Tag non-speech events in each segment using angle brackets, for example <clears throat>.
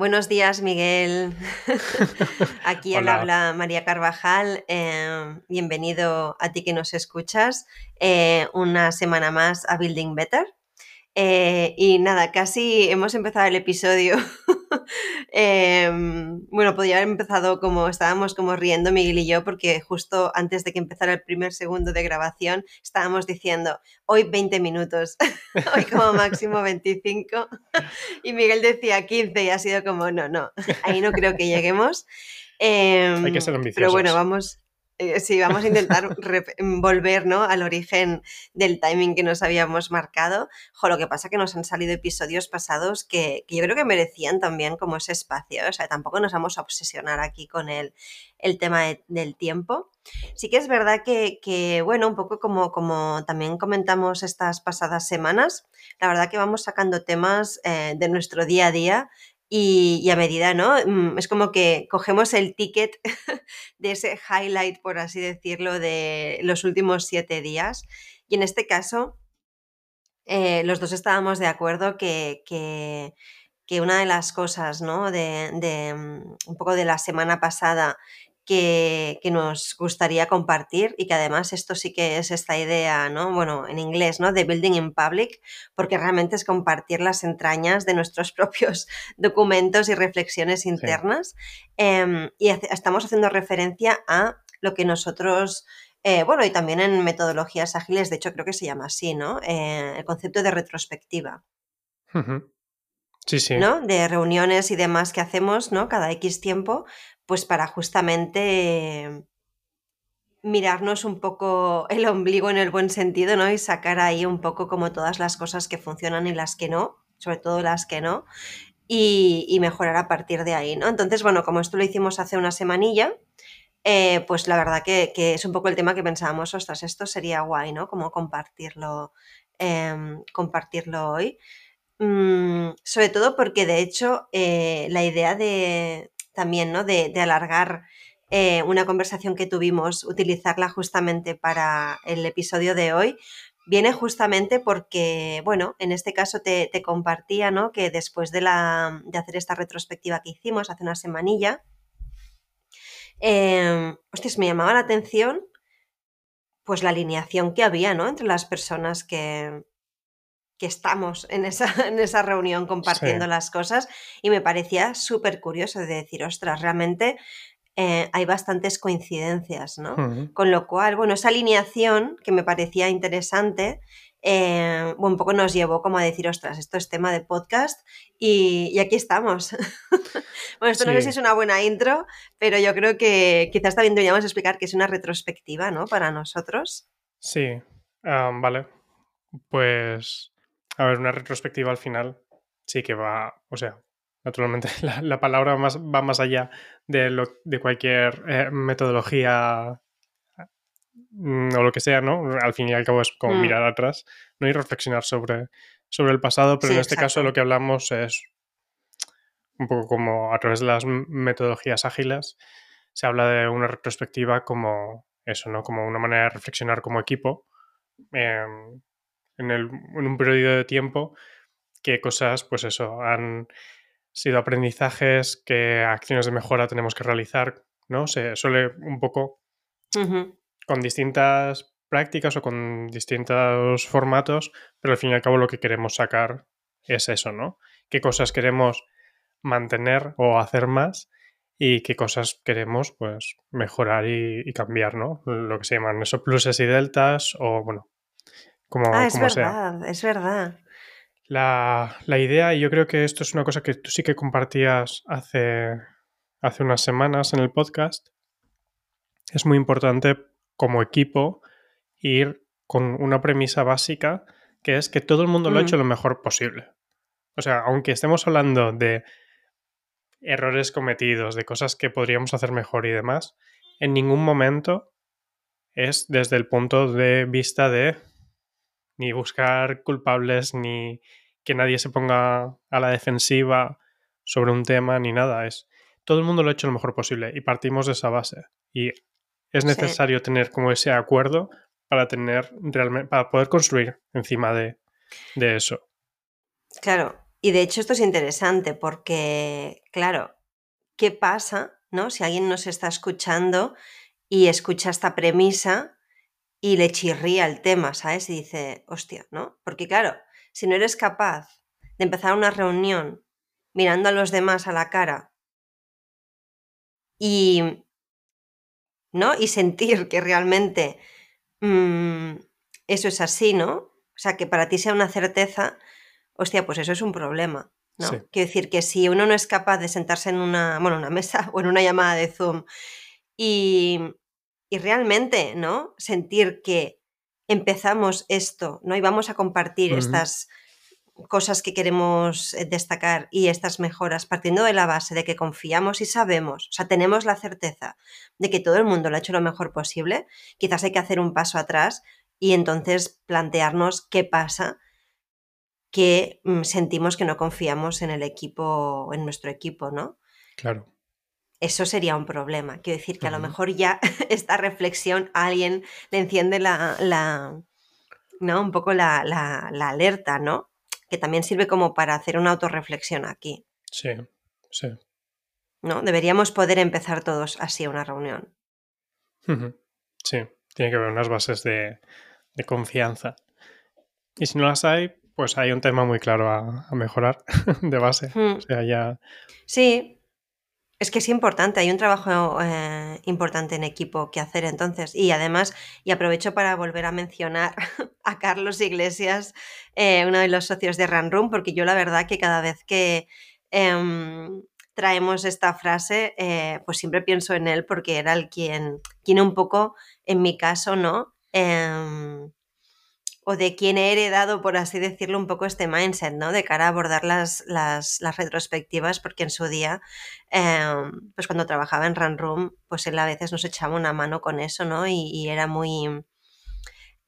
Buenos días, Miguel. <laughs> Aquí al habla María Carvajal. Eh, bienvenido a ti que nos escuchas. Eh, una semana más a Building Better. Eh, y nada, casi hemos empezado el episodio. <laughs> Em, bueno, podría haber empezado como estábamos como riendo Miguel y yo, porque justo antes de que empezara el primer segundo de grabación estábamos diciendo hoy 20 minutos, <laughs> hoy como máximo 25. <laughs> y Miguel decía 15 y ha sido como no, no, ahí no creo que lleguemos. Hay que ser ambiciosos. Pero bueno, vamos, eh, sí, vamos a intentar <laughs> volver ¿no? al origen del timing que nos habíamos marcado. lo que pasa es que nos han salido episodios pasados que, yo creo que merecían también como ese espacio. O sea, tampoco nos vamos a obsesionar aquí con el, el tema del tiempo. Sí que es verdad que, bueno, un poco como, como también comentamos estas pasadas semanas, la verdad que vamos sacando temas eh, de nuestro día a día y, a medida, ¿no? Mm, es como que cogemos el ticket <laughs> de ese highlight, por así decirlo, de los últimos siete días. Y en este caso, eh, los dos estábamos de acuerdo que, que, una de las cosas, ¿no? De, de, mm, un poco de la semana pasada que, nos gustaría compartir y que además esto sí que es esta idea, ¿no? Bueno, en inglés, ¿no? De building in public, porque realmente es compartir las entrañas de nuestros <laughs> propios documentos y reflexiones internas. Em, y estamos haciendo referencia a lo que nosotros... Eh, bueno, y también en metodologías ágiles, de hecho creo que se llama así, ¿no? Eh, el concepto de retrospectiva. Sí, sí. ¿no? De reuniones y demás que hacemos, ¿no? Cada X tiempo, pues para justamente mirarnos un poco el ombligo en el buen sentido, ¿no? Y sacar ahí un poco como todas las cosas que funcionan y las que no, sobre todo las que no, y, mejorar a partir de ahí, ¿no? Entonces, bueno, como esto lo hicimos hace una semanilla, eh, pues la verdad que, es un poco el tema que pensábamos, ostras, esto sería guay, ¿no? Como compartirlo, em, compartirlo hoy. Mm, sobre todo porque de hecho eh, la idea de, también, ¿no? De, alargar eh, una conversación que tuvimos, utilizarla justamente para el episodio de hoy, viene justamente porque, bueno, en este caso te, compartía, ¿no? Que después de, la, de, hacer esta retrospectiva que hicimos hace una semanilla, eh, me llamaba la atención pues la alineación que había, ¿no? Entre las personas que, que estamos en esa, <laughs> en esa reunión compartiendo las cosas y me parecía súper curioso de decir, ostras, realmente eh, hay bastantes coincidencias, ¿no? Con lo cual, bueno, esa alineación que me parecía interesante, eh, un poco nos llevó como a decir, ostras, esto es tema de podcast y, aquí estamos. <laughs> bueno, esto no sé si es una buena intro, pero yo creo que quizás también deberíamos explicar que es una retrospectiva, ¿no? Para nosotros. Sí, vale. Pues a ver, una retrospectiva al final sí que va, o sea, naturalmente <laughs> la, palabra más, va más allá de, lo, de cualquier eh, metodología mm, o lo que sea, ¿no? Al fin y al cabo es como mm. mirar atrás, ¿no? Y reflexionar sobre, sobre el pasado, pero en este caso lo que hablamos es un poco como a través de las metodologías ágiles, se habla de una retrospectiva como eso, ¿no? Como una manera de reflexionar como equipo. Em, en, un periodo de tiempo qué cosas, pues eso, han sido aprendizajes, qué acciones de mejora tenemos que realizar, ¿no? Se suele un poco con distintas prácticas o con distintos formatos, pero al fin y al cabo lo que queremos sacar es eso, ¿no? Qué cosas queremos mantener o hacer más y qué cosas queremos pues mejorar y, cambiar, ¿no? Lo que se llaman esos pluses y deltas o bueno, ah, es verdad, es verdad. La, idea, y yo creo que esto es una cosa que tú sí que compartías hace, hace unas semanas en el podcast, es muy importante como equipo ir con una premisa básica que es que todo el mundo lo ha hecho mm. lo mejor posible. O sea, aunque estemos hablando de errores cometidos, de cosas que podríamos hacer mejor y demás, en ningún momento es desde el punto de vista de ni buscar culpables, ni que nadie se ponga a la defensiva sobre un tema, ni nada. Es todo el mundo lo ha hecho lo mejor posible y partimos de esa base. Y es necesario tener como ese acuerdo para tener realmente, para poder construir encima de, eso. Claro, Y de hecho esto es interesante porque, claro, ¿qué pasa, no? Si alguien nos está escuchando y escucha esta premisa y le chirría el tema, ¿sabes? Y dice, hostia, ¿no? Porque claro, si no eres capaz de empezar una reunión mirando a los demás a la cara y, ¿no? Y sentir que realmente mm, eso es así, ¿no? O sea, que para ti sea una certeza, hostia, pues eso es un problema, ¿no? Quiero decir que si uno no es capaz de sentarse en una, bueno, una mesa <laughs> o en una llamada de Zoom y, y realmente, ¿no? Sentir que empezamos esto, ¿no? Y vamos a compartir estas cosas que queremos eh, destacar y estas mejoras partiendo de la base de que confiamos y sabemos, o sea, tenemos la certeza de que todo el mundo lo ha hecho lo mejor posible, quizás hay que hacer un paso atrás y entonces plantearnos qué pasa que mm, sentimos que no confiamos en el equipo, en nuestro equipo, ¿no? Claro. Eso sería un problema. Quiero decir que a lo mejor ya <laughs> esta reflexión a alguien le enciende la, la ¿no? Un poco la, la alerta, ¿no? que también sirve como para hacer una autorreflexión aquí. Sí, sí. ¿No? Deberíamos poder empezar todos así una reunión. Sí, tiene que haber unas bases de, confianza. Y si no las hay, pues hay un tema muy claro a, mejorar <laughs> de base. O sea, ya... Sí, es que es importante, hay un trabajo eh, importante en equipo que hacer entonces. Y además, y aprovecho para volver a mencionar <laughs> a Carlos Iglesias, eh, uno de los socios de Run Room, porque yo la verdad que cada vez que em, traemos esta frase, eh, pues siempre pienso en él porque era el quien, quien un poco, en mi caso, ¿no? O de quien he heredado, por así decirlo, un poco este mindset, ¿no? De cara a abordar las, las, retrospectivas, porque en su día, em, pues cuando trabajaba en Run Room, pues él a veces nos echaba una mano con eso, ¿no? Y, era muy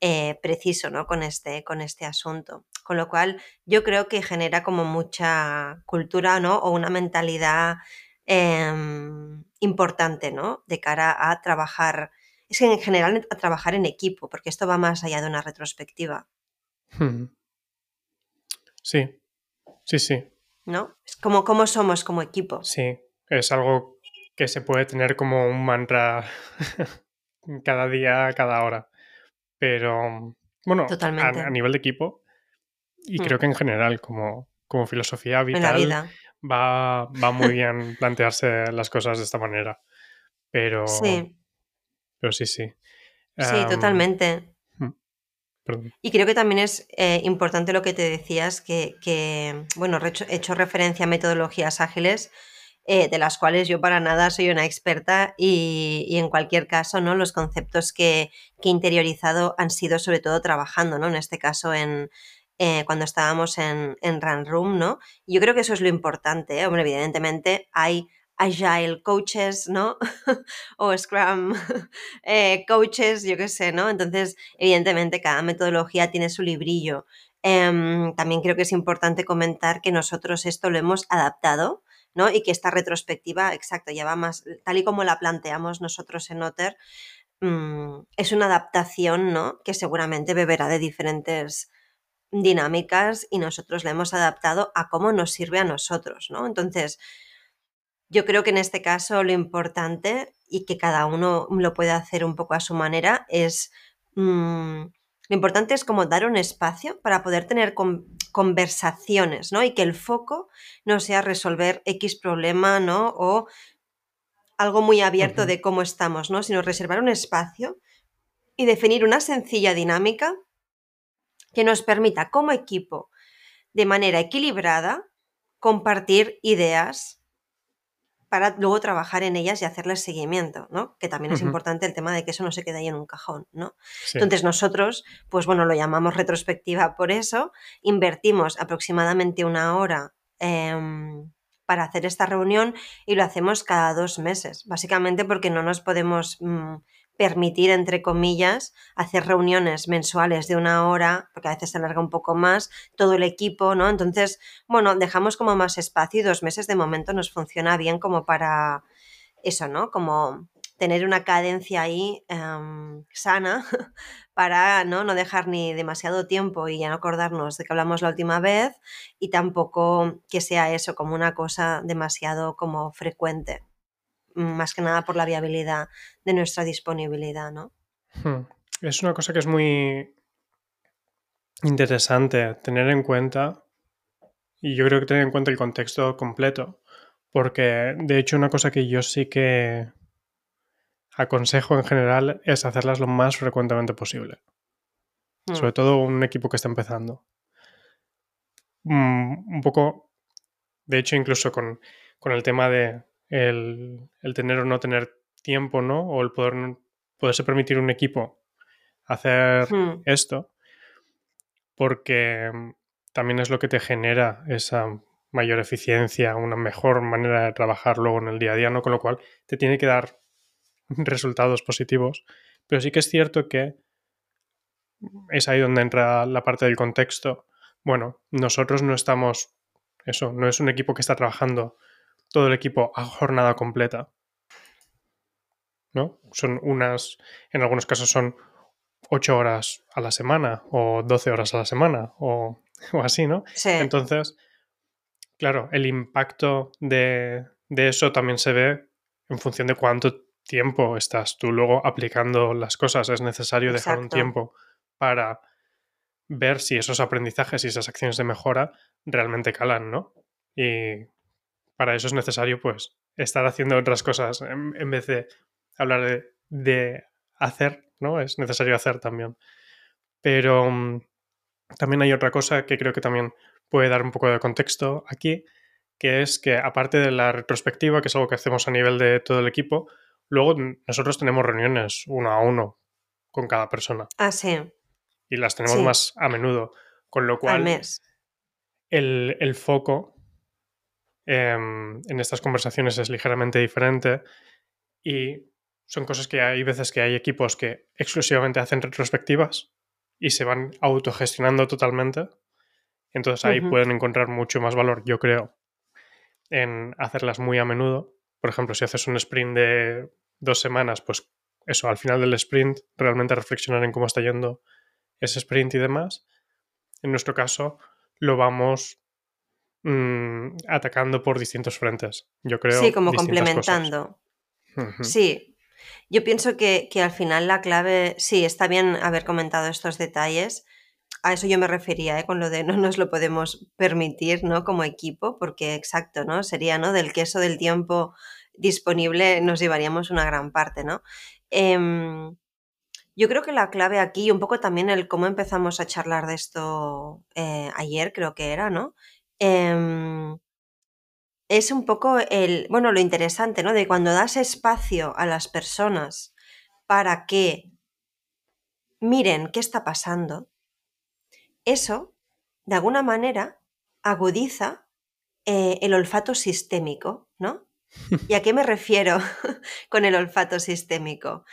eh, preciso, ¿no? Con este, con este asunto. Con lo cual, yo creo que genera como mucha cultura, ¿no? O una mentalidad em, importante, ¿no? De cara a trabajar es en general a trabajar en equipo, porque esto va más allá de una retrospectiva. Hmm. Sí, sí, sí. ¿No? Es como cómo somos como equipo. Sí, es algo que se puede tener como un mantra <laughs> cada día, cada hora. Pero, bueno, a, nivel de equipo, y creo hmm. que en general, como, como filosofía vital, Va, va muy bien plantearse las cosas de esta manera. Pero, sí. Pero sí, sí. Sí, totalmente. Y creo que también es eh, importante lo que te decías, que, bueno, he hecho, referencia a metodologías ágiles, eh, de las cuales yo para nada soy una experta y, en cualquier caso, ¿no? Los conceptos que, he interiorizado han sido sobre todo trabajando, ¿no? En este caso en, eh, cuando estábamos en, en Run Room, ¿no? yo creo que eso es lo importante, Hombre, evidentemente hay agile coaches, ¿no? <laughs> o Scrum <laughs> eh, coaches, yo qué sé, ¿no? Entonces, evidentemente, cada metodología tiene su librillo. Em, también creo que es importante comentar que nosotros esto lo hemos adaptado, ¿no? Y que esta retrospectiva, exacto, ya va más, tal y como la planteamos nosotros en Otter, mm, es una adaptación, ¿no? Que seguramente beberá de diferentes dinámicas y nosotros la hemos adaptado a cómo nos sirve a nosotros, ¿no? Entonces, yo creo que en este caso lo importante y que cada uno lo puede hacer un poco a su manera es... Mm, lo importante es como dar un espacio para poder tener conversaciones, ¿no? Y que el foco no sea resolver X problema, ¿no? O algo muy abierto de cómo estamos, ¿no? Sino reservar un espacio y definir una sencilla dinámica que nos permita como equipo, de manera equilibrada, compartir ideas, para luego trabajar en ellas y hacerles seguimiento, ¿no? Que también es importante el tema de que eso no se quede ahí en un cajón, ¿no? Entonces nosotros, pues bueno, lo llamamos retrospectiva por eso, invertimos aproximadamente una hora em, para hacer esta reunión y lo hacemos cada dos meses, básicamente porque no nos podemos mm, permitir, entre comillas, hacer reuniones mensuales de una hora, porque a veces se alarga un poco más, todo el equipo, ¿no? Entonces, bueno, dejamos como más espacio y dos meses de momento nos funciona bien como para eso, ¿no? Como tener una cadencia ahí em, sana <laughs> para ¿no? no dejar ni demasiado tiempo y ya no acordarnos de que hablamos la última vez y tampoco que sea eso como una cosa demasiado como frecuente, más que nada por la viabilidad de nuestra disponibilidad, ¿no? Hmm. Es una cosa que es muy interesante tener en cuenta y yo creo que tener en cuenta el contexto completo, porque de hecho una cosa que yo sí que aconsejo en general es hacerlas lo más frecuentemente posible. Hmm. Sobre todo un equipo que está empezando. Mm, un poco, de hecho, incluso con, el tema de el, tener o no tener tiempo, ¿no? O el poder poderse permitir un equipo hacer hmm. esto, porque también es lo que te genera esa mayor eficiencia, una mejor manera de trabajar luego en el día a día, ¿no? Con lo cual te tiene que dar resultados positivos. Pero sí que es cierto que es ahí donde entra la parte del contexto. Bueno, nosotros no estamos, eso, no es un equipo que está trabajando todo el equipo a jornada completa. ¿No? Son unas, en algunos casos son 8 horas a la semana o 12 horas a la semana <laughs> o, así, ¿no? Sí. Entonces, claro, el impacto de, de eso también se ve en función de cuánto tiempo estás tú luego aplicando las cosas. Es necesario dejar un tiempo para ver si esos aprendizajes y esas acciones de mejora realmente calan, ¿no? Y para eso es necesario, pues, estar haciendo otras cosas en, vez de hablar de, hacer, ¿no? Es necesario hacer también. Pero mm, también hay otra cosa que creo que también puede dar un poco de contexto aquí, que es que aparte de la retrospectiva, que es algo que hacemos a nivel de todo el equipo, Luego nosotros tenemos reuniones uno a uno con cada persona. Ah, sí. Y las tenemos más a menudo. Con lo cual, El, foco em, en estas conversaciones es ligeramente diferente y son cosas que hay veces que hay equipos que exclusivamente hacen retrospectivas y se van autogestionando totalmente. Entonces ahí pueden encontrar mucho más valor, yo creo, en hacerlas muy a menudo. Por ejemplo, si haces un sprint de dos semanas, pues eso, al final del sprint, realmente reflexionar en cómo está yendo ese sprint y demás. En nuestro caso, lo vamos mm, atacando por distintos frentes. Yo creo. Sí, como complementando. Sí. Yo pienso que, que, al final la clave, sí, está bien haber comentado estos detalles. A eso yo me refería, ¿eh? con lo de no nos lo podemos permitir, ¿no? Como equipo, porque exacto, ¿no? Sería, ¿no? Del queso del tiempo disponible nos llevaríamos una gran parte, ¿no? Em, yo creo que la clave aquí, un poco también el cómo empezamos a charlar de esto eh, ayer, creo que era, ¿no? Em, es un poco el, bueno, lo interesante, ¿no? De cuando das espacio a las personas para que miren qué está pasando, eso, de alguna manera, agudiza eh, el olfato sistémico, ¿no? <laughs> ¿Y a qué me refiero <laughs> con el olfato sistémico?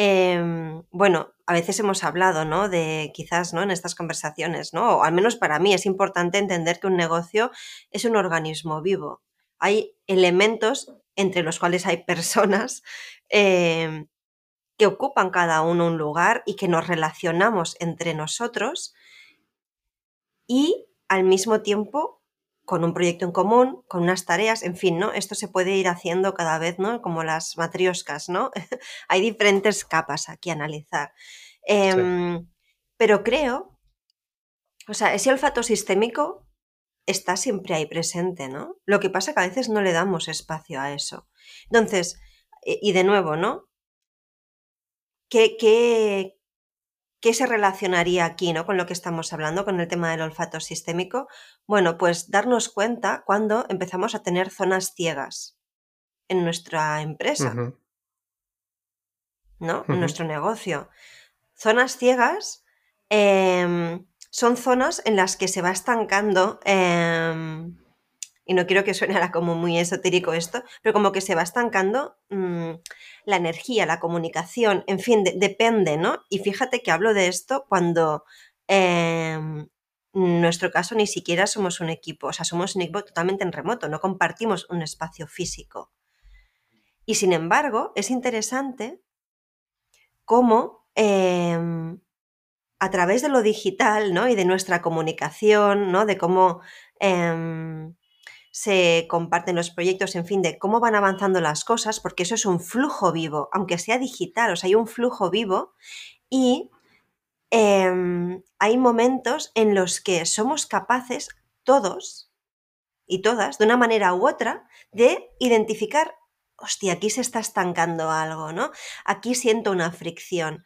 Em, bueno, a veces hemos hablado, ¿no? De quizás, ¿no? En estas conversaciones, ¿no? O al menos para mí es importante entender que un negocio es un organismo vivo. Hay elementos entre los cuales hay personas em, que ocupan cada uno un lugar y que nos relacionamos entre nosotros y al mismo tiempo con un proyecto en común, con unas tareas, en fin, ¿no? Esto se puede ir haciendo cada vez, ¿no? Como las matrioscas, ¿no? <laughs> Hay diferentes capas aquí a analizar. Em, pero creo, o sea, ese olfato sistémico está siempre ahí presente, ¿no? Lo que pasa es que a veces no le damos espacio a eso. Entonces, y de nuevo, ¿no? ¿Qué, qué, ¿Qué se relacionaría aquí ¿no? con lo que estamos hablando, con el tema del olfato sistémico? Bueno, pues darnos cuenta cuando empezamos a tener zonas ciegas en nuestra empresa, ¿no? En nuestro negocio. Zonas ciegas em, son zonas en las que se va estancando em, y no quiero que suene <laughs> como muy esotérico esto, pero como que se va estancando mm, la energía, la comunicación, en fin, depende, ¿no? Y fíjate que hablo de esto cuando em, en nuestro caso ni siquiera somos un equipo, o sea, somos un equipo totalmente en remoto, no compartimos un espacio físico. Y sin embargo, es interesante cómo em, a través de lo digital ¿no? y de nuestra comunicación, ¿no? de cómo em, se comparten los proyectos, en fin, de cómo van avanzando las cosas, porque eso es un flujo vivo, aunque sea digital, o sea, hay un flujo vivo y em, hay momentos en los que somos capaces, todos y todas, de una manera u otra, de identificar, hostia, aquí se está estancando algo, ¿no? Aquí siento una fricción.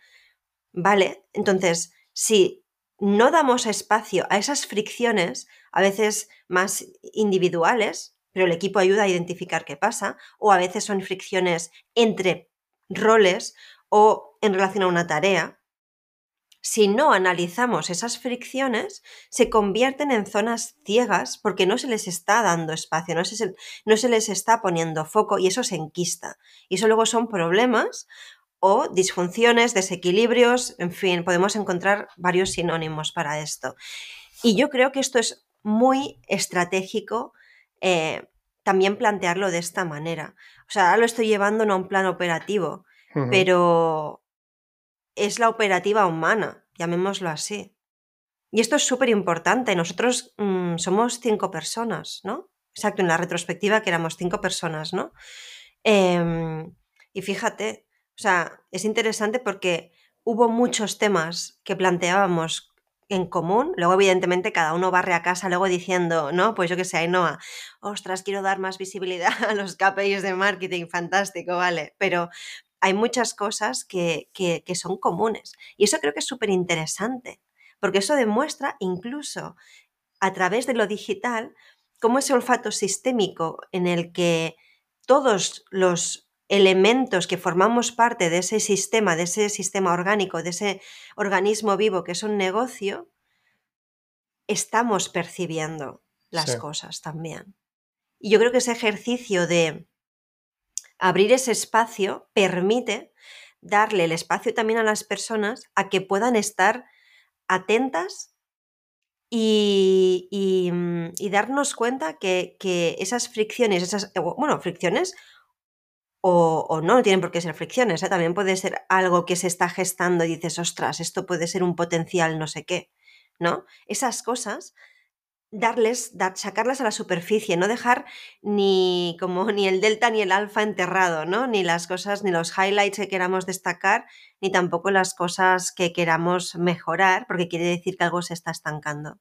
Vale, entonces, si no damos espacio a esas fricciones, a veces más individuales, pero el equipo ayuda a identificar qué pasa, o a veces son fricciones entre roles o en relación a una tarea. Si no analizamos esas fricciones, se convierten en zonas ciegas porque no se les está dando espacio, no se, les está poniendo foco y eso se enquista. Y eso luego son problemas o disfunciones, desequilibrios, en fin, podemos encontrar varios sinónimos para esto. Y yo creo que esto es muy estratégico eh, también plantearlo de esta manera. O sea, ahora lo estoy llevando no a un plan operativo, pero es la operativa humana, llamémoslo así. Y esto es súper importante. Nosotros mm, somos cinco personas, ¿no? Exacto, en la retrospectiva que éramos cinco personas, ¿no? Em, y fíjate, o sea, es interesante porque hubo muchos temas que planteábamos en común. Luego, evidentemente, cada uno barre a casa luego diciendo, no, pues yo que sé, Ainhoa, ostras, quiero dar más visibilidad <laughs> a los KPIs de marketing, fantástico, vale. Pero hay muchas cosas que, que, que son comunes. Y eso creo que es súper interesante, porque eso demuestra incluso a través de lo digital cómo ese olfato sistémico en el que todos los elementos que formamos parte de ese sistema, de ese sistema orgánico, de ese organismo vivo que es un negocio, estamos percibiendo las cosas también. Y yo creo que ese ejercicio de abrir ese espacio permite darle el espacio también a las personas a que puedan estar atentas y, mm, darnos cuenta que, que, esas fricciones, esas, bueno, fricciones o, no, tienen por qué ser fricciones, ¿eh? también puede ser algo que se está gestando y dices, ostras, esto puede ser un potencial no sé qué, ¿no? Esas cosas, darles, sacarlas a la superficie, no dejar ni como ni el delta ni el alfa enterrado, ¿no? Ni las cosas, ni los highlights que queramos destacar, ni tampoco las cosas que queramos mejorar, porque quiere decir que algo se está estancando.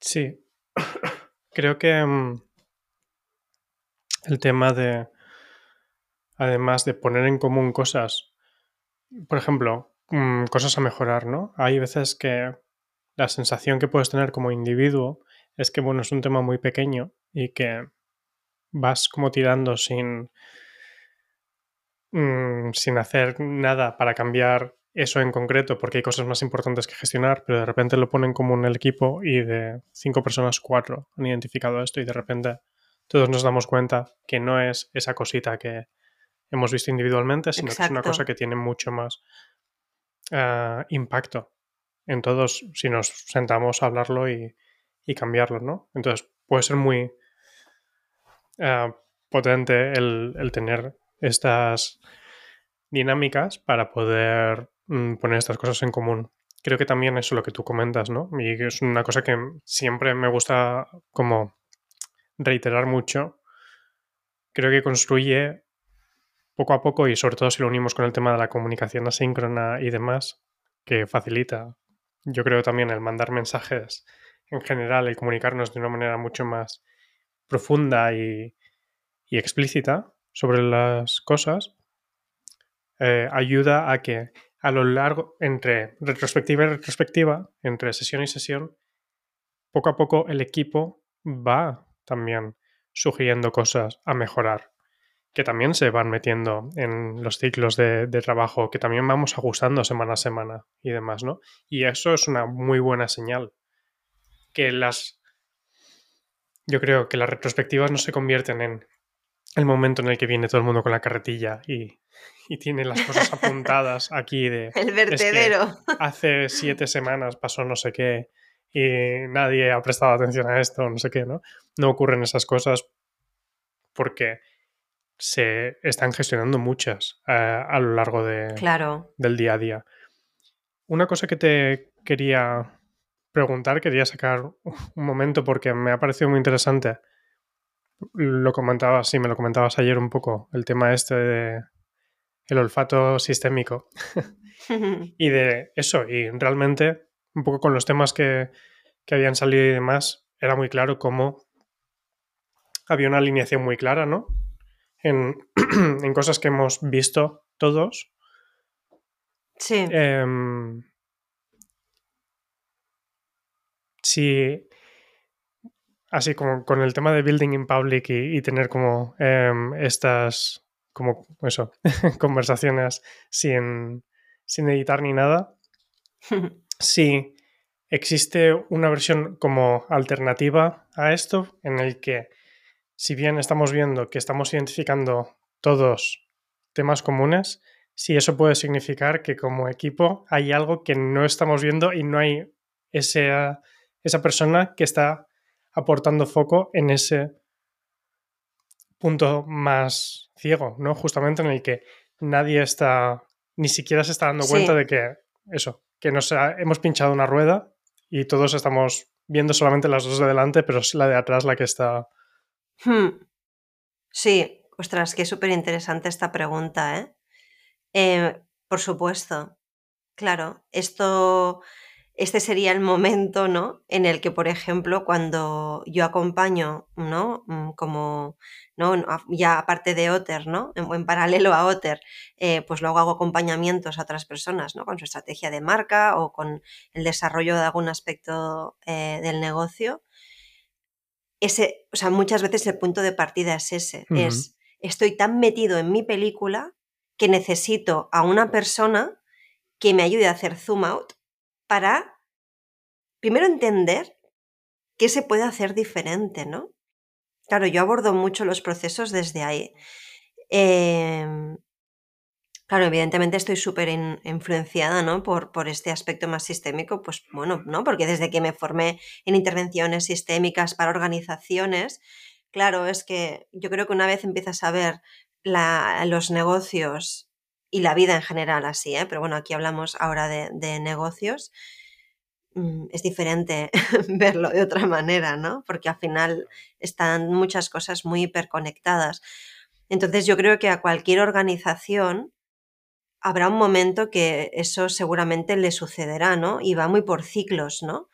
Sí, <coughs> creo que mm, el tema de además de poner en común cosas, por ejemplo, mm, cosas a mejorar, ¿no? Hay veces que la sensación que puedes tener como individuo es que, bueno, es un tema muy pequeño y que vas como tirando sin, mm, sin hacer nada para cambiar eso en concreto, porque hay cosas más importantes que gestionar, pero de repente lo ponen como en el equipo y de cinco personas, cuatro han identificado esto y de repente todos nos damos cuenta que no es esa cosita que, hemos visto individualmente, sino que es una cosa que tiene mucho más ah, impacto en todos si nos sentamos a hablarlo y, cambiarlo, ¿no? Entonces puede ser muy ah, potente el, tener estas dinámicas para poder mm, poner estas cosas en común. Creo que también eso es lo que tú comentas, ¿no? Y es una cosa que siempre me gusta como reiterar mucho. Creo que construye poco a poco y sobre todo si lo unimos con el tema de la comunicación asíncrona y demás, que facilita, yo creo también el mandar mensajes en general, y comunicarnos de una manera mucho más profunda y, explícita sobre las cosas, eh, ayuda a que a lo largo, entre retrospectiva y retrospectiva, entre sesión y sesión, poco a poco el equipo va también sugiriendo cosas a mejorar que también se van metiendo en los ciclos de, trabajo, que también vamos ajustando semana a semana y demás, ¿no? Y eso es una muy buena señal. Que las. Yo creo que las retrospectivas no se convierten en el momento en el que viene todo el mundo con la carretilla y, tiene las cosas <laughs> apuntadas aquí de. El vertedero. hace siete semanas pasó no sé qué y nadie ha prestado atención a esto, no sé qué, ¿no? No ocurren esas cosas porque se están gestionando muchas eh, a lo largo de, Claro. del día a día. Una cosa que te quería preguntar, quería sacar un momento porque me ha parecido muy interesante. Lo comentabas, sí, me lo comentabas ayer un poco, el tema este de el olfato sistémico <laughs> y de eso, y realmente un poco con los temas que, que habían salido y demás, era muy claro cómo había una alineación muy clara, ¿no? En, <clears throat> en cosas que hemos visto todos. Sí. Em, sí, así como con el tema de building in public y, y tener como em, estas, como eso, <laughs> conversaciones sin, sin editar ni nada. <laughs> Sí, existe una versión como alternativa a esto en el que si bien estamos viendo que estamos identificando todos temas comunes, sí eso puede significar que como equipo hay algo que no estamos viendo y no hay esa, esa persona que está aportando foco en ese punto más ciego, ¿no? Justamente en el que nadie está, ni siquiera se está dando cuenta Sí. de que eso, que nos ha- hemos pinchado una rueda y todos estamos viendo solamente las dos de delante, pero es la de atrás la que está... Hmm. Sí, ostras, que súper interesante esta pregunta, ¿eh? Eh, Por supuesto, claro, esto, este sería el momento, ¿no? En el que, por ejemplo, cuando yo acompaño, ¿no? Mm, Como, ¿no? Ya aparte de Otter, ¿no? En, en paralelo a Otter, eh, pues luego hago acompañamientos a otras personas, ¿no? Con su estrategia de marca o con el desarrollo de algún aspecto eh, del negocio ese, o sea, muchas veces el punto de partida es ese, es estoy tan metido en mi película que necesito a una persona que me ayude a hacer zoom out para primero entender qué se puede hacer diferente, ¿no? Claro, yo abordo mucho los procesos desde ahí. Em, claro, evidentemente estoy súper in- influenciada, ¿no? Por, por este aspecto más sistémico, pues bueno, ¿no? Porque desde que me formé en intervenciones sistémicas para organizaciones, claro, es que yo creo que una vez empiezas a ver los negocios y la vida en general así, ¿eh? Pero bueno, aquí hablamos ahora de, de negocios, mm, es diferente <laughs> verlo de otra manera, ¿no? Porque al final están muchas cosas muy hiperconectadas. Entonces yo creo que a cualquier organización habrá un momento que eso seguramente le sucederá, ¿no? Y va muy por ciclos, ¿no?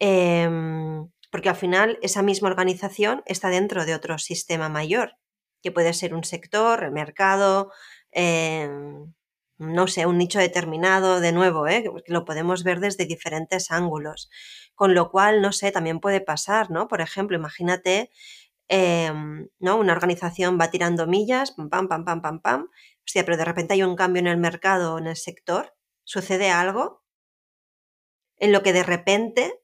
Em, porque al final esa misma organización está dentro de otro sistema mayor, que puede ser un sector, el mercado, em, no sé, un nicho determinado, de nuevo, ¿eh? que lo podemos ver desde diferentes ángulos. Con lo cual, no sé, también puede pasar, ¿no? Por ejemplo, imagínate, em, ¿no? Una organización va tirando millas, pam, pam, pam, pam, pam, hostia, pero de repente hay un cambio en el mercado o en el sector, sucede algo en lo que de repente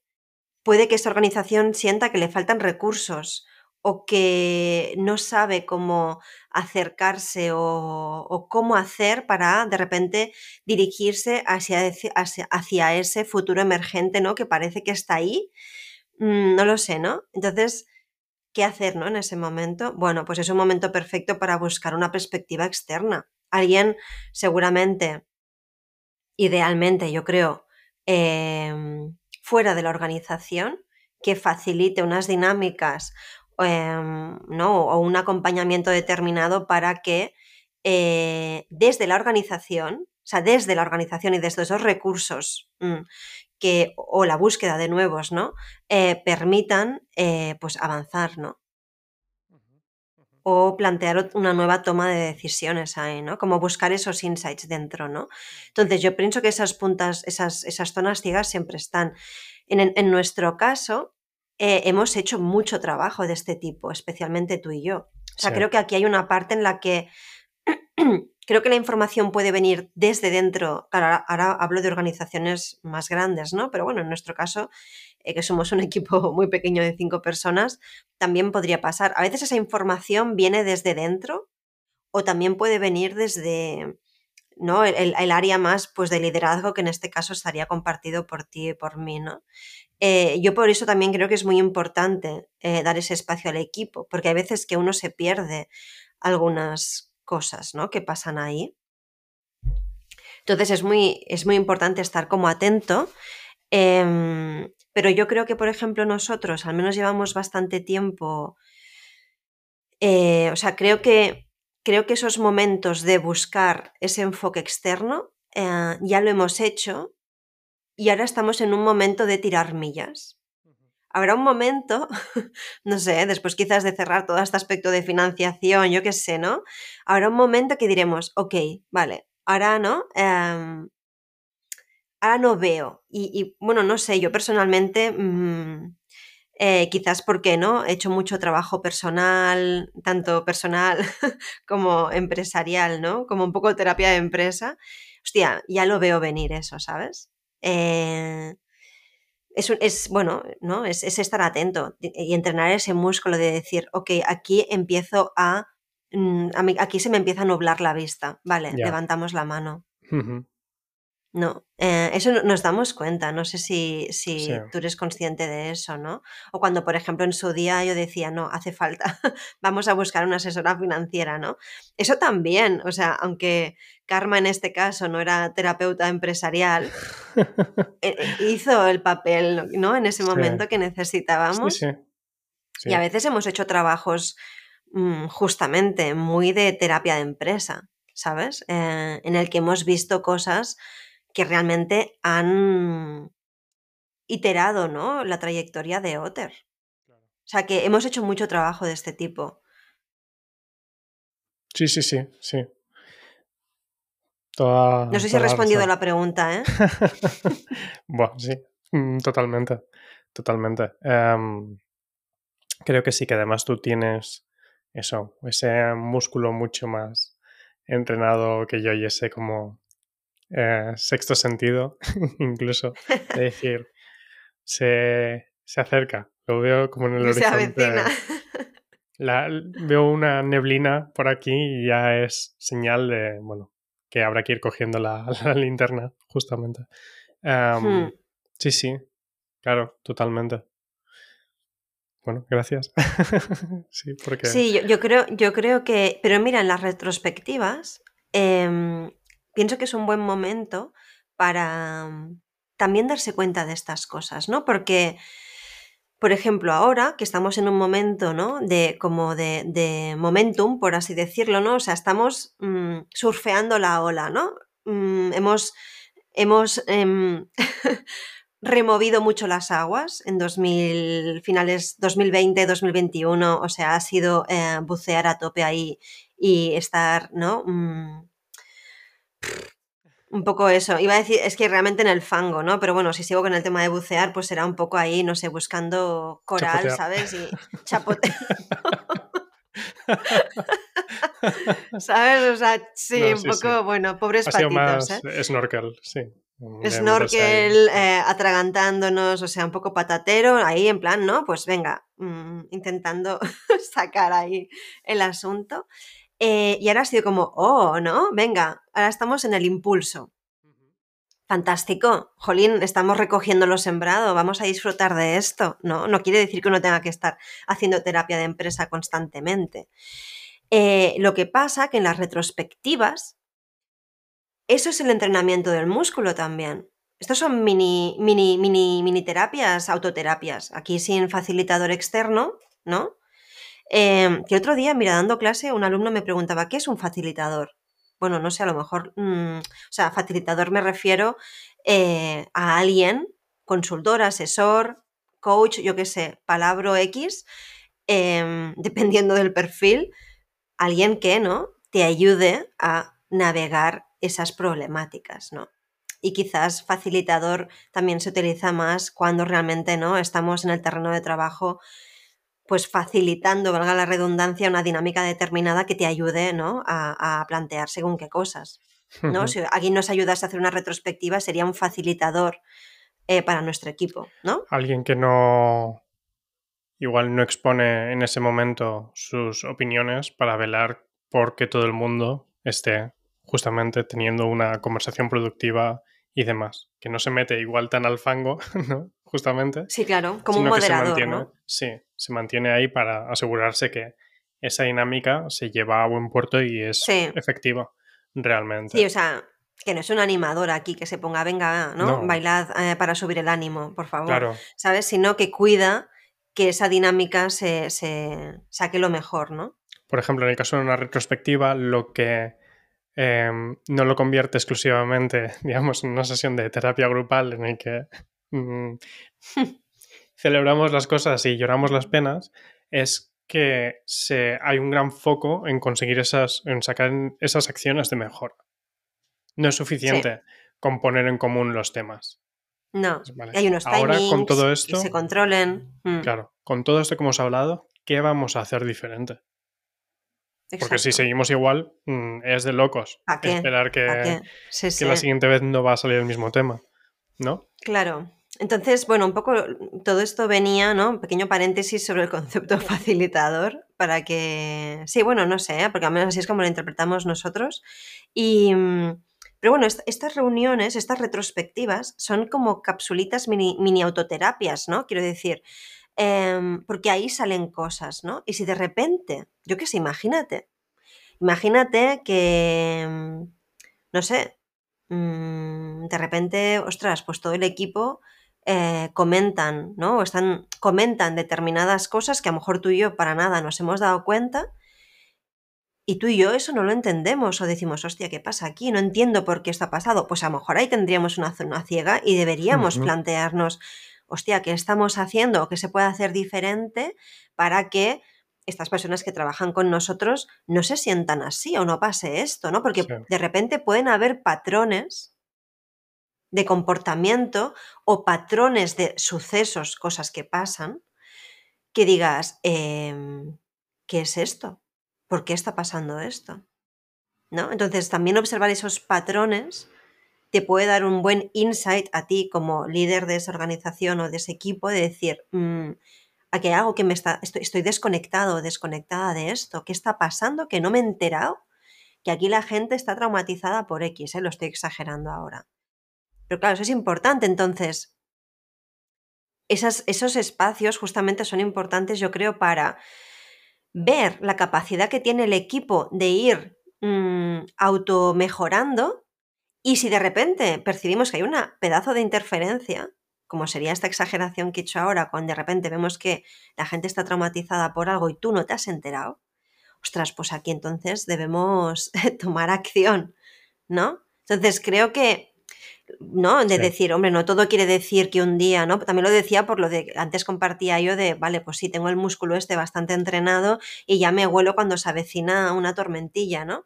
puede que esa organización sienta que le faltan recursos o que no sabe cómo acercarse o, cómo hacer para de repente dirigirse hacia, ese- hacia, hacia ese futuro emergente, ¿no? Que parece que está ahí. Mm, no lo sé, ¿no? Entonces, ¿qué hacer, ¿no? En ese momento. Bueno, pues es un momento perfecto para buscar una perspectiva externa. Alguien seguramente, idealmente, yo creo, em, fuera de la organización, que facilite unas dinámicas em, ¿no? o un acompañamiento determinado para que eh, desde la organización, o sea, desde la organización y desde esos recursos mm, que, o la búsqueda de nuevos, ¿no? Eh, permitan eh, pues avanzar, ¿no? o plantear una nueva toma de decisiones ahí, ¿no? Como buscar esos insights dentro, ¿no? Entonces yo pienso que esas puntas, esas, esas zonas ciegas siempre están. En, en- en nuestro caso, eh, hemos hecho mucho trabajo de este tipo, especialmente tú y yo. O sea, Sí. creo que aquí hay una parte en la que creo que la información puede venir desde dentro. Claro, ahora, hablo de organizaciones más grandes, ¿no? Pero bueno, en nuestro caso, eh, que somos un <laughs> equipo muy pequeño de cinco personas, también podría pasar. A veces esa información viene desde dentro o también puede venir desde ¿no? el área más pues, de liderazgo que en este caso estaría compartido por ti y por mí. ¿no? Eh, yo por eso también creo que es muy importante eh, dar ese espacio al equipo, porque hay veces que uno se pierde algunas cosas, ¿no? Que pasan ahí. Entonces es muy, es muy importante estar como atento. Em, pero yo creo que, por ejemplo, nosotros al menos llevamos bastante tiempo. Eh, o sea, creo que, creo que esos momentos de buscar ese enfoque externo eh, ya lo hemos hecho y ahora estamos en un momento de tirar millas. Habrá un momento, <laughs> no sé, después quizás de cerrar todo este aspecto de financiación, yo qué sé, ¿no? Habrá un momento que diremos, ok, vale, ahora no, em, ahora no veo. Y, bueno, no sé, yo personalmente, mm, eh, quizás porque no, he hecho mucho trabajo personal, tanto personal <laughs> como empresarial, ¿no? Como un poco terapia de empresa. Hostia, ya lo veo venir eso, ¿sabes? Eh, es, es, bueno, ¿no? Es, estar atento y entrenar ese músculo de decir, ok, aquí empiezo a, mm, aquí se me empieza a nublar la vista, vale, levantamos la mano. No, eh, eso nos damos cuenta, no sé si, si tú eres consciente de eso, ¿no? O cuando, por ejemplo, en su día yo decía, no, hace falta, <laughs> vamos a buscar una asesora financiera, ¿no? Eso también, o sea, aunque Karma en este caso no era terapeuta empresarial, eh, eh, hizo el papel, ¿no? En ese momento que necesitábamos. Y a veces hemos hecho trabajos mm, justamente muy de terapia de empresa, ¿sabes? en el que hemos visto cosas que realmente han iterado ¿no? la trayectoria de Otter. O sea que hemos hecho mucho trabajo de este tipo. Sí, sí, sí, sí. no sé si he respondido a la pregunta, ¿eh? <laughs> bueno, sí, mm, totalmente, totalmente. Em, creo que sí, que además tú tienes eso, ese músculo mucho más entrenado que yo y ese como eh, sexto sentido, <laughs> incluso, <laughs> es decir, se, acerca, lo veo como en el horizonte. <laughs> La, veo una neblina por aquí y ya es señal de, bueno, que habrá que ir cogiendo la, linterna, justamente. Hmm. Sí, sí, claro, totalmente. Bueno, gracias. sí, porque... Sí, yo, creo, yo creo que, pero mira, en las retrospectivas, em, pienso que es un buen momento para mm, también darse cuenta de estas cosas, ¿no? Porque, por ejemplo, ahora que estamos en un momento, ¿no? De como de, momentum, por así decirlo, ¿no? O sea, estamos mm, surfeando la ola, ¿no? Mm, hemos, hemos em, <laughs> removido mucho las aguas en 2000, finales 2020, 2021, o sea, ha sido eh, bucear a tope ahí y estar, ¿no? Un poco eso. Iba a decir, es que realmente en el fango, ¿no? Pero bueno, si sigo con el tema de bucear, pues será un poco ahí, no sé, buscando coral, ¿sabes? Y <laughs> chapote. <laughs> ¿Sabes? O sea, sí, un poco, bueno, pobres ha patitos. ¿eh? Snorkel, sí. Snorkel, eh, atragantándonos, o sea, un poco patatero, ahí en plan, ¿no? Pues venga, mm, intentando <laughs> sacar ahí el asunto. Eh, y ahora ha sido como, oh, ¿no? Venga, ahora estamos en el impulso. Fantástico. Jolín, estamos recogiendo lo sembrado, vamos a disfrutar de esto. No, no quiere decir que uno tenga que estar haciendo terapia de empresa constantemente. Eh, lo que pasa que en las retrospectivas, eso es el entrenamiento del músculo también. Estos son mini, mini, mini, mini terapias, autoterapias. Aquí sin facilitador externo, ¿no? Eh, que otro día, mira, dando clase, un alumno me preguntaba, ¿qué es un facilitador? Bueno, no sé, a lo mejor, mm, o sea, facilitador me refiero eh, a alguien, consultor, asesor, coach, yo qué sé, palabra X, em, <laughs> dependiendo del perfil, alguien que, ¿no? Te ayude a navegar esas problemáticas, ¿no? Y quizás facilitador también se utiliza más cuando realmente, ¿no? Estamos en el terreno de trabajo pues facilitando, valga la redundancia, una dinámica determinada que te ayude ¿no? a, plantear según qué cosas. ¿no? Si alguien nos ayudase a hacer una retrospectiva, sería un facilitador eh, para nuestro equipo, ¿no? Alguien que no igual no expone en ese momento sus opiniones para velar por que todo el mundo esté justamente teniendo una conversación productiva y demás. Que no se mete igual tan al fango, <laughs> ¿no? Justamente. Sí, claro, como un moderador, Sí, se mantiene ahí para asegurarse que, esa dinámica se lleva a buen puerto y es Sí. efectiva, realmente. Sí, o sea, que no es un animador aquí que se ponga, venga, ¿no? No. Bailad eh, para subir el ánimo, por favor. Claro, ¿Sabes? Sino que cuida que esa dinámica se, se saque lo mejor, ¿no? por ejemplo, en el caso de una retrospectiva, lo que em, no lo convierte exclusivamente, <laughs> digamos, en una sesión de terapia grupal en el que <laughs> celebramos las cosas y lloramos las penas, es que se, hay un gran foco en conseguir esas, en sacar esas acciones de mejora. No es suficiente con poner en común los temas. No. Vale. Hay unos Ahora, timings con todo que esto, se controlen. Mm, claro, con todo esto que hemos hablado, ¿qué vamos a hacer diferente? Porque si seguimos igual, mm, es de locos esperar que, ¿Para qué? Sí, que sí. la siguiente vez no va a salir el mismo tema, ¿no? Claro. Entonces, bueno, un poco todo esto venía, ¿no? Un pequeño paréntesis sobre el concepto <laughs> facilitador para que... Sí, bueno, no sé, ¿eh? porque al menos así es como lo interpretamos nosotros. Y... mm, Pero bueno, est- estas reuniones, estas retrospectivas, son como capsulitas mini, mini autoterapias, ¿no? Quiero decir, em, porque ahí salen cosas, ¿no? Y si de repente, yo qué sé, imagínate, imagínate que, mm, no sé, mm, de repente, ostras, pues todo el equipo eh, comentan, ¿no? O están, comentan determinadas cosas que a lo mejor tú y yo para nada nos hemos dado cuenta y tú y yo eso no lo entendemos o decimos, hostia, ¿qué pasa aquí? No entiendo por qué esto ha pasado. Pues a lo mejor ahí tendríamos una zona ciega y deberíamos plantearnos, hostia, ¿qué estamos haciendo o qué se puede hacer diferente para que estas personas que trabajan con nosotros no se sientan así o no pase esto, ¿no? Porque Sí. de repente pueden haber patrones de comportamiento o patrones de sucesos, cosas que pasan, que digas, em, ¿qué es esto? ¿Por qué está pasando esto? ¿No? Entonces, también observar esos patrones te puede dar un buen insight a ti como líder de esa organización o de ese equipo de decir, "Mm, aquí hay algo que me está, estoy, estoy desconectado o desconectada de esto, ¿qué está pasando? Que no me he enterado, que aquí la gente está traumatizada por X, ¿eh? lo estoy exagerando ahora. Pero claro, eso es importante, entonces, esos espacios justamente son importantes, yo creo, para ver la capacidad que tiene el equipo de ir mm, automejorando y si de repente percibimos que hay una pedazo de interferencia, como sería esta exageración que he hecho ahora, cuando de repente vemos que la gente está traumatizada por algo y tú no te has enterado, ostras, pues aquí entonces debemos <laughs> tomar acción, ¿no? Entonces creo que, ¿no? De Sí. decir, hombre, no todo quiere decir que un día, ¿no? También lo decía por lo de, antes compartía yo de, vale, pues sí, tengo el músculo este bastante entrenado y ya me huelo cuando se avecina una tormentilla, ¿no?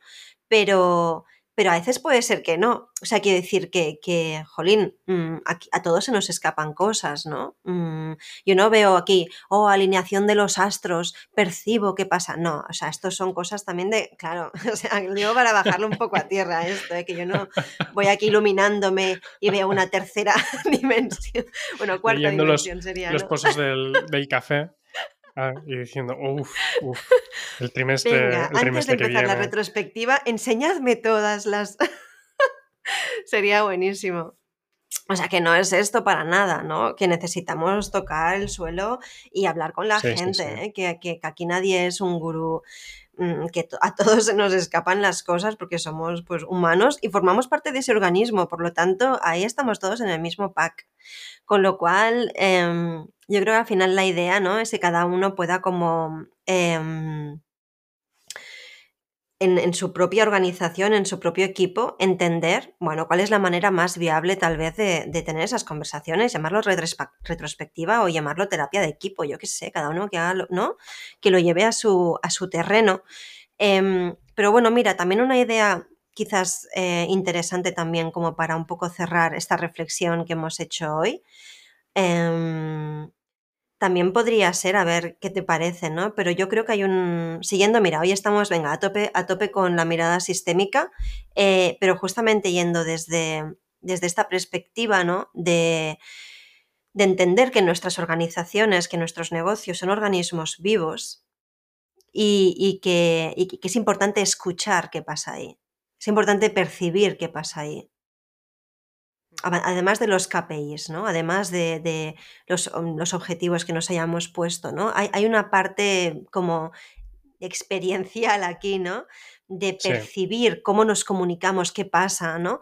Pero, pero a veces puede ser que no. O sea, quiere decir que, que jolín, mm, aquí- a todos se nos escapan cosas, ¿no? Mm, yo no veo aquí, oh, alineación de los astros, percibo qué pasa. No, o sea, estos son cosas también de, claro, <laughs> o sea, yo para bajarlo un poco a tierra esto, ¿eh? que yo no voy aquí iluminándome y veo una tercera <laughs> dimensión, bueno, cuarta Leyendo los- dimensión sería, Los ¿no? pozos del, del café ah, y diciendo, uff, uff, el <laughs> trimestre, Venga, el antes de trimestre que empezar la viene. retrospectiva, enseñadme todas las... <laughs> Sería buenísimo. O sea, que no es esto para nada, ¿no? Que necesitamos tocar el suelo y hablar con la Sí, sí, gente, sí. ¿eh? Que, que- que aquí nadie es un gurú, que to- a todos se nos escapan las cosas porque somos pues humanos y formamos parte de ese organismo, por lo tanto, ahí estamos todos en el mismo pack. Con lo cual, em, yo creo que al final la idea, ¿no? Es que cada uno pueda como... em, en, en su propia organización, en su propio equipo, entender, bueno, cuál es la manera más viable tal vez de, de tener esas conversaciones, llamarlo retrospectiva o llamarlo terapia de equipo, yo qué sé, cada uno que haga, lo- ¿no? Que lo lleve a su, a su terreno. Em, pero bueno, mira, también una idea quizás eh, interesante también como para un poco cerrar esta reflexión que hemos hecho hoy. em, también podría ser, a ver qué te parece, ¿no? Pero yo creo que hay un. Siguiendo, mira, hoy estamos, venga, a tope, a tope con la mirada sistémica, eh, pero justamente yendo desde, desde esta perspectiva, ¿no? De, de entender que nuestras organizaciones, que nuestros negocios son organismos vivos y, y que, y que es importante escuchar qué pasa ahí. Es importante percibir qué pasa ahí. Además de los KPIs, ¿no? Además de, de los, um, los objetivos que nos hayamos puesto, ¿no? Hay, hay una parte como experiencial aquí, ¿no? De percibir cómo nos comunicamos, qué pasa, ¿no?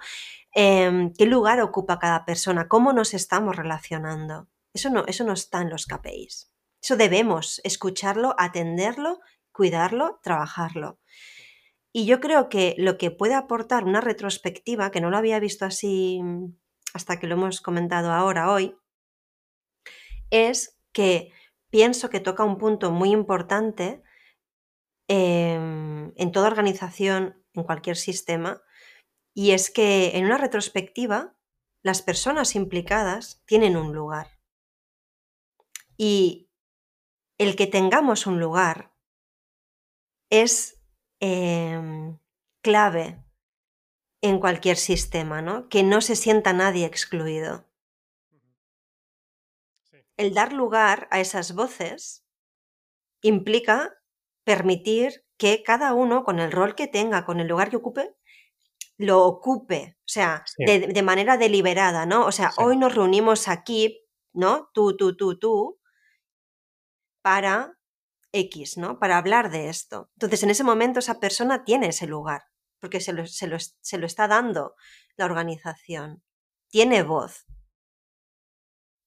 Em, qué lugar ocupa cada persona, cómo nos estamos relacionando. Eso no, eso no está en los KPIs. Eso debemos escucharlo, atenderlo, cuidarlo, trabajarlo. Y yo creo que lo que puede aportar una retrospectiva, que no lo había visto así hasta que lo hemos comentado ahora, hoy, es que pienso que toca un punto muy importante em, en toda organización, en cualquier sistema, y es que en una retrospectiva las personas implicadas tienen un lugar. Y el que tengamos un lugar es em, clave en cualquier sistema, ¿no? Que no se sienta nadie excluido el dar lugar a esas voces implica permitir que cada uno, con el rol que tenga, con el lugar que ocupe, lo ocupe, o sea, de, manera deliberada, ¿no? O sea, hoy nos reunimos aquí, ¿no? Tú, tú, tú, tú, para X, ¿no? Para hablar de esto. Entonces, en ese momento esa persona tiene ese lugar, porque se lo, se lo está dando la organización. Tiene voz.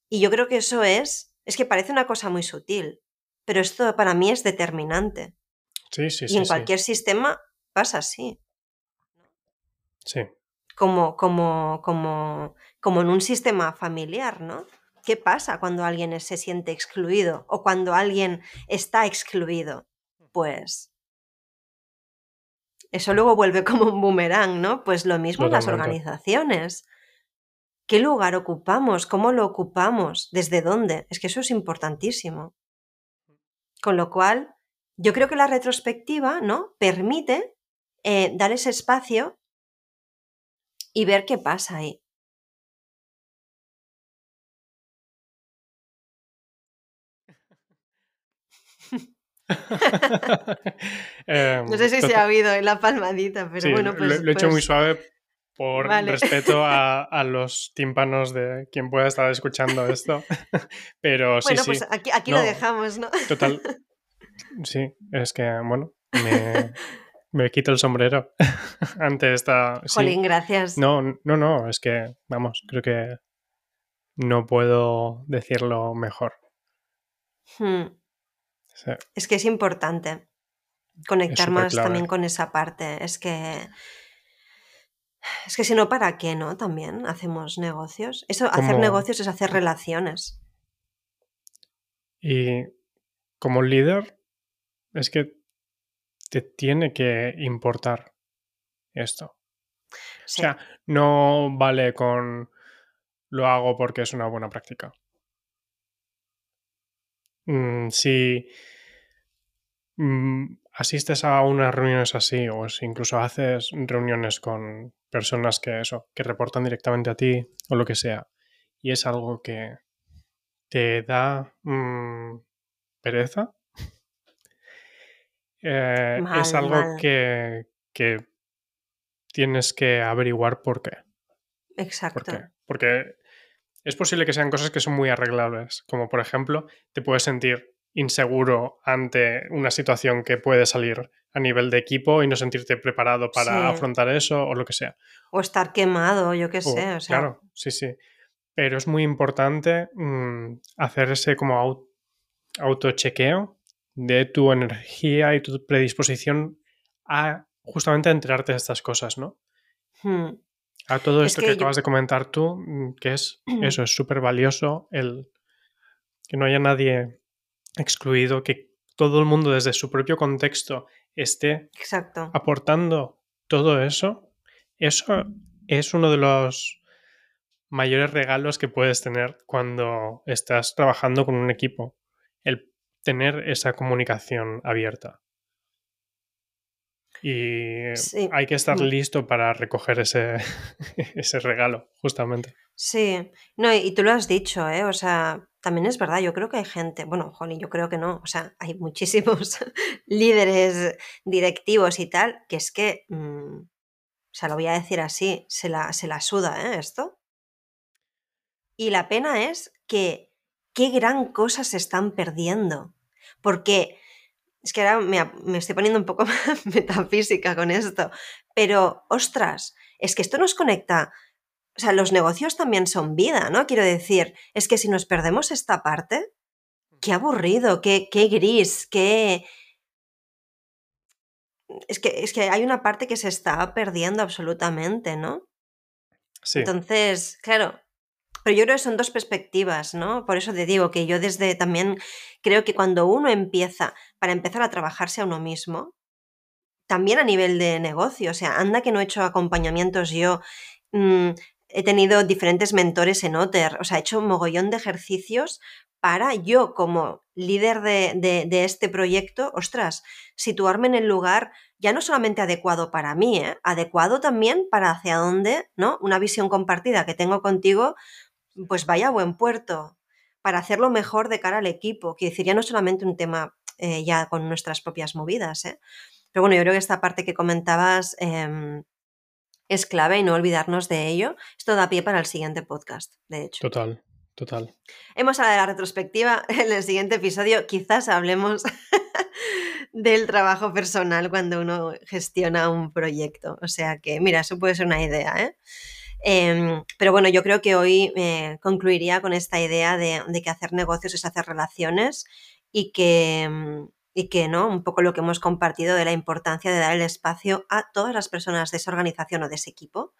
Y yo creo que eso es, es que parece una cosa muy sutil, pero esto para mí es determinante. Sí, sí, sí. Y en cualquier sistema pasa así. Sí. Como, como, como, como en un sistema familiar, ¿no? ¿Qué pasa cuando alguien se siente excluido o cuando alguien está excluido? Pues eso luego vuelve <laughs> como un boomerang, ¿no? Pues lo mismo en las organizaciones. ¿Qué lugar ocupamos? ¿Cómo lo ocupamos? ¿Desde dónde? Es que eso es importantísimo. Con lo cual, yo creo que la retrospectiva, ¿no? Permite eh, dar ese espacio y ver qué pasa ahí. <laughs> no sé si se ha oído en la palmadita, pero bueno, pues. Lo, he hecho muy pues suave por respeto <laughs> a, los tímpanos de quien pueda estar escuchando esto. <laughs> Pero sí, bueno, pues aquí, aquí lo dejamos, ¿no? Total. Sí, es que, bueno, me, me quito el sombrero ante esta. Jolín, gracias. No, no, no, es que, vamos, creo que no puedo decirlo mejor. Hmm. Es que es importante conectar más también con esa parte. Es que es que si no, ¿para qué no? También hacemos negocios. Eso, hacer negocios es hacer relaciones. Y como líder, es que te tiene que importar esto. O sea, no vale con lo hago porque es una buena práctica. Mm, si mm, asistes a unas reuniones así o si incluso haces reuniones con personas que eso, que reportan directamente a ti o lo que sea, y es algo que te da mm, pereza, <laughs> eh, es algo que, que, tienes que averiguar por qué. Exacto. Porque es posible que sean cosas que son muy arreglables, como por ejemplo, te puedes sentir inseguro ante una situación que puede salir a nivel de equipo y no sentirte preparado para afrontar eso o lo que sea. O estar quemado, yo qué sé. Claro, sí, sí. Pero es muy importante mm, hacer ese como autochequeo de tu energía y tu predisposición a justamente enterarte de estas cosas, ¿no? Hmm. A todo esto que, acabas de comentar tú, mm, que es <clears throat> eso, es súper valioso el que no haya nadie excluido, que todo el mundo desde su propio contexto esté aportando todo eso, eso es uno de los mayores regalos que puedes tener cuando estás trabajando con un equipo, el tener esa comunicación abierta. Y hay que estar mm. listo para recoger ese, <laughs> ese regalo, justamente. Sí, no, y tú lo has dicho, ¿eh? O sea, también es verdad, yo creo que hay gente, bueno, Joni, yo creo que no, o sea, hay muchísimos <laughs> líderes directivos y tal, que es que, mm, o sea, lo voy a decir así, se la, se la suda, ¿eh? Esto. Y la pena es que qué gran cosa se están perdiendo, porque es que ahora me, estoy poniendo un poco <laughs> metafísica con esto, pero ostras, es que esto nos conecta. O sea, los negocios también son vida, ¿no? Quiero decir, es que si nos perdemos esta parte, qué aburrido, qué, qué gris, qué... Es que, es que hay una parte que se está perdiendo absolutamente, ¿no? Sí. Entonces, claro, pero yo creo que son dos perspectivas, ¿no? Por eso te digo que yo desde también creo que cuando uno empieza, para empezar a trabajarse a uno mismo, también a nivel de negocio, o sea, anda que no he hecho acompañamientos yo, mm, he tenido diferentes mentores en Otter, o sea, he hecho un mogollón de ejercicios para yo como líder de, de, este proyecto, ostras, situarme en el lugar ya no solamente adecuado para mí, ¿eh? adecuado también para hacia dónde, ¿no? Una visión compartida que tengo contigo, pues vaya a buen puerto para hacerlo mejor de cara al equipo, que decir, ya no solamente un tema eh, ya con nuestras propias movidas, ¿eh? Pero bueno, yo creo que esta parte que comentabas em, es clave y no olvidarnos de ello. Esto da pie para el siguiente podcast, de hecho. Total, total. Hemos hablado de la retrospectiva. <laughs> En el siguiente episodio quizás hablemos <laughs> del trabajo personal cuando uno gestiona un proyecto. O sea que, mira, eso puede ser una idea, ¿eh? Em, pero bueno, yo creo que hoy eh, concluiría con esta idea de, que hacer negocios es hacer relaciones y que, mm, y que, ¿no? Un poco lo que hemos compartido de la importancia de dar el espacio a todas las personas de esa organización o de ese equipo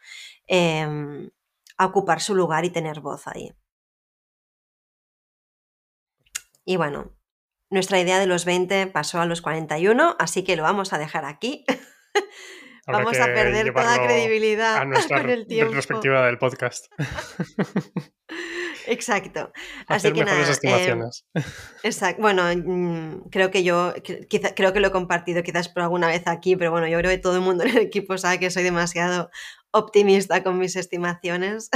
em, a ocupar su lugar y tener voz ahí. Y bueno, nuestra idea de los 20 pasó a los 41, así que lo vamos a dejar aquí. <laughs> Vamos a perder toda credibilidad a nuestra <laughs> con el tiempo. perspectiva del podcast. <laughs> Exacto. <laughs> Así que nada. Em, estimaciones. exacto. Bueno, mm, creo que yo quizá, creo que lo he compartido quizás por alguna vez aquí, pero bueno, yo creo que todo el mundo en el equipo sabe que soy demasiado optimista con mis estimaciones.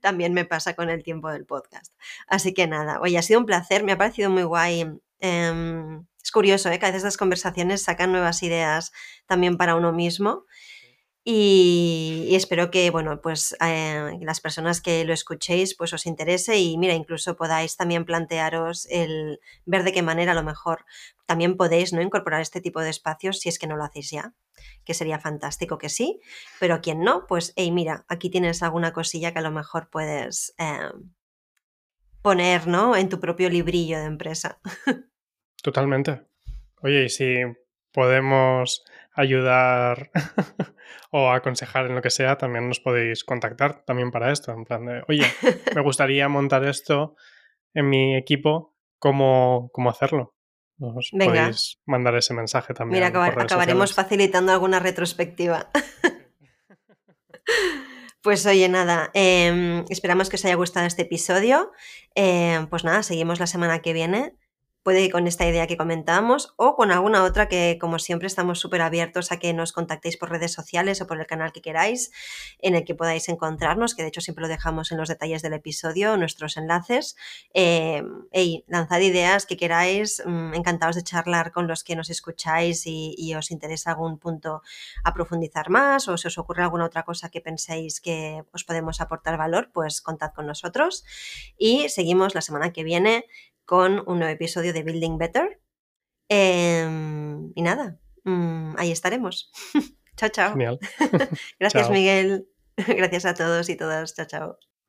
También me pasa con el tiempo del podcast. Así que nada, oye, ha sido un placer, me ha parecido muy guay. Em, es curioso, ¿eh? que a veces las conversaciones sacan nuevas ideas también para uno mismo. Y, espero que, bueno, pues eh, las personas que lo escuchéis, pues os interese y mira, incluso podáis también plantearos el ver de qué manera a lo mejor también podéis ¿no? incorporar este tipo de espacios si es que no lo hacéis ya, que sería fantástico que sí, pero quien no, pues, hey, mira, aquí tienes alguna cosilla que a lo mejor puedes eh, poner, ¿no? En tu propio librillo de empresa. <laughs> Totalmente. Oye, y si podemos ayudar <laughs> o aconsejar en lo que sea, también nos podéis contactar también para esto. En plan de, oye, <laughs> me gustaría montar esto en mi equipo, ¿cómo, cómo hacerlo? Nos podéis mandar ese mensaje también. Mira, acabaremos facilitando alguna retrospectiva. <laughs> Pues oye, nada, em, esperamos que os haya gustado este episodio. Em, pues nada, seguimos la semana que viene puede con esta idea que comentamos o con alguna otra que como siempre estamos súper abiertos a que nos contactéis por redes sociales o por el canal que queráis en el que podáis encontrarnos, que de hecho siempre lo dejamos en los detalles del episodio, nuestros enlaces. Eh, lanzad ideas que queráis, mm, encantados de charlar con los que nos escucháis y, y, os interesa algún punto a profundizar más o si os ocurre alguna otra cosa que penséis que os podemos aportar valor, pues contad con nosotros y seguimos la semana que viene con un nuevo episodio de Building Better. Em, y nada, mm, ahí estaremos. <laughs> chao, chao. <laughs> Gracias, Miguel. <laughs> Gracias a todos y todas. Chao, chao.